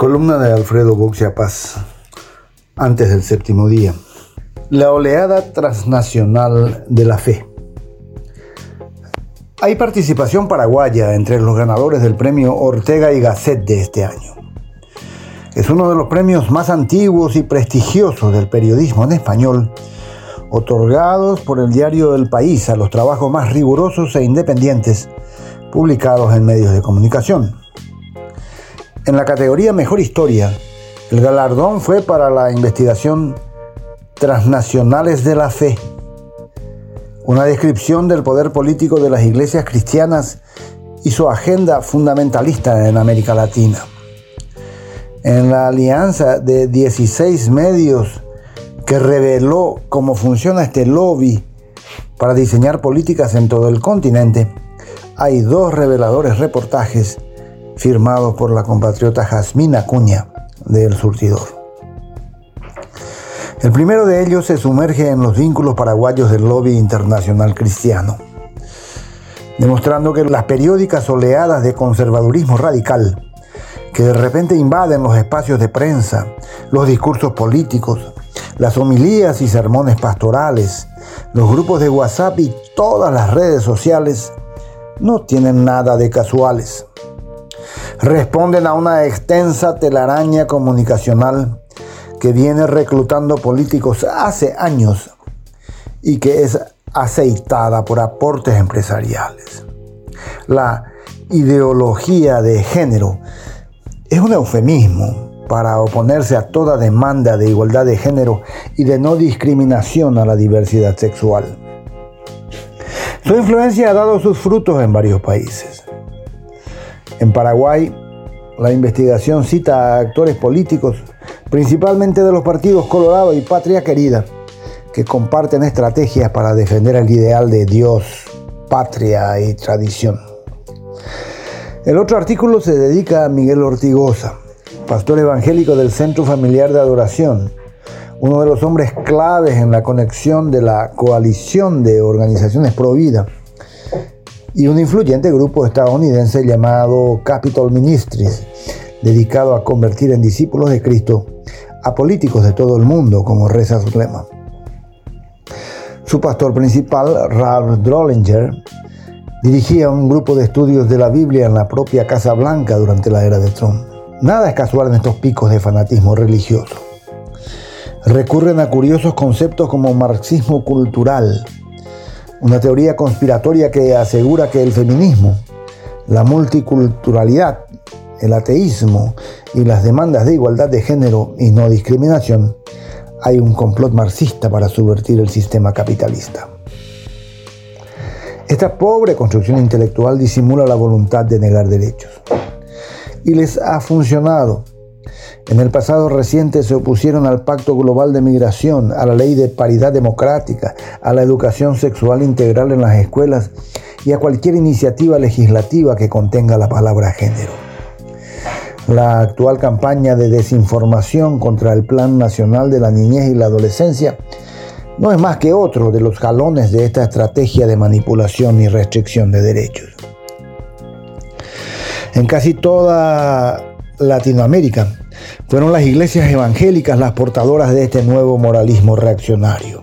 Columna de Alfredo Boxia Paz, antes del séptimo día. La oleada transnacional de la fe. Hay participación paraguaya entre los ganadores del premio Ortega y Gasset de este año. Es uno de los premios más antiguos y prestigiosos del periodismo en español, otorgados por el diario El País a los trabajos más rigurosos e independientes publicados en medios de comunicación. En la categoría Mejor Historia, el galardón fue para la investigación Transnacionales de la Fe, una descripción del poder político de las iglesias cristianas y su agenda fundamentalista en América Latina. En la alianza de 16 medios que reveló cómo funciona este lobby para diseñar políticas en todo el continente, hay dos reveladores reportajes firmado por la compatriota Jazmín Acuña de El Surtidor. El primero de ellos se sumerge en los vínculos paraguayos del lobby internacional cristiano, demostrando que las periódicas oleadas de conservadurismo radical que de repente invaden los espacios de prensa, los discursos políticos, las homilías y sermones pastorales, los grupos de WhatsApp y todas las redes sociales no tienen nada de casuales responden a una extensa telaraña comunicacional que viene reclutando políticos hace años y que es aceitada por aportes empresariales. La ideología de género es un eufemismo para oponerse a toda demanda de igualdad de género y de no discriminación a la diversidad sexual. Su influencia ha dado sus frutos en varios países. En Paraguay, la investigación cita a actores políticos, principalmente de los partidos Colorado y Patria Querida, que comparten estrategias para defender el ideal de Dios, patria y tradición. El otro artículo se dedica a Miguel Ortigosa, pastor evangélico del Centro Familiar de Adoración, uno de los hombres claves en la conexión de la coalición de organizaciones pro vida y un influyente grupo estadounidense llamado Capitol Ministries, dedicado a convertir en discípulos de Cristo a políticos de todo el mundo, como reza su lema. Su pastor principal, Ralph Drollinger, dirigía un grupo de estudios de la Biblia en la propia Casa Blanca durante la era de Trump. Nada es casual en estos picos de fanatismo religioso. Recurren a curiosos conceptos como marxismo cultural, una teoría conspiratoria que asegura que el feminismo, la multiculturalidad, el ateísmo y las demandas de igualdad de género y no discriminación, hay un complot marxista para subvertir el sistema capitalista. Esta pobre construcción intelectual disimula la voluntad de negar derechos. Y les ha funcionado en el pasado reciente se opusieron al Pacto Global de Migración, a la Ley de Paridad Democrática, a la educación sexual integral en las escuelas y a cualquier iniciativa legislativa que contenga la palabra género. La actual campaña de desinformación contra el Plan Nacional de la Niñez y la Adolescencia no es más que otro de los jalones de esta estrategia de manipulación y restricción de derechos. En casi toda Latinoamérica, fueron las iglesias evangélicas las portadoras de este nuevo moralismo reaccionario,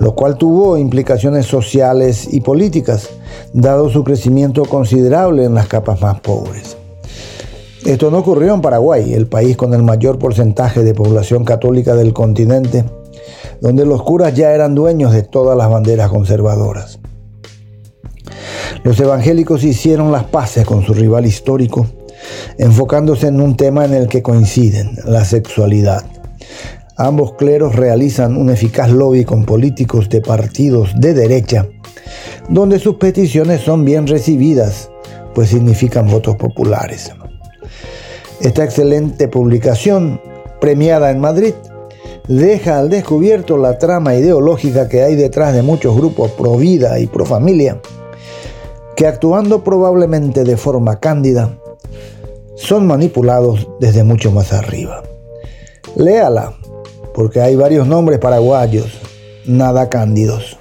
lo cual tuvo implicaciones sociales y políticas, dado su crecimiento considerable en las capas más pobres. Esto no ocurrió en Paraguay, el país con el mayor porcentaje de población católica del continente, donde los curas ya eran dueños de todas las banderas conservadoras. Los evangélicos hicieron las paces con su rival histórico enfocándose en un tema en el que coinciden, la sexualidad. Ambos cleros realizan un eficaz lobby con políticos de partidos de derecha, donde sus peticiones son bien recibidas, pues significan votos populares. Esta excelente publicación, premiada en Madrid, deja al descubierto la trama ideológica que hay detrás de muchos grupos pro vida y pro familia, que actuando probablemente de forma cándida, son manipulados desde mucho más arriba. Léala, porque hay varios nombres paraguayos, nada cándidos.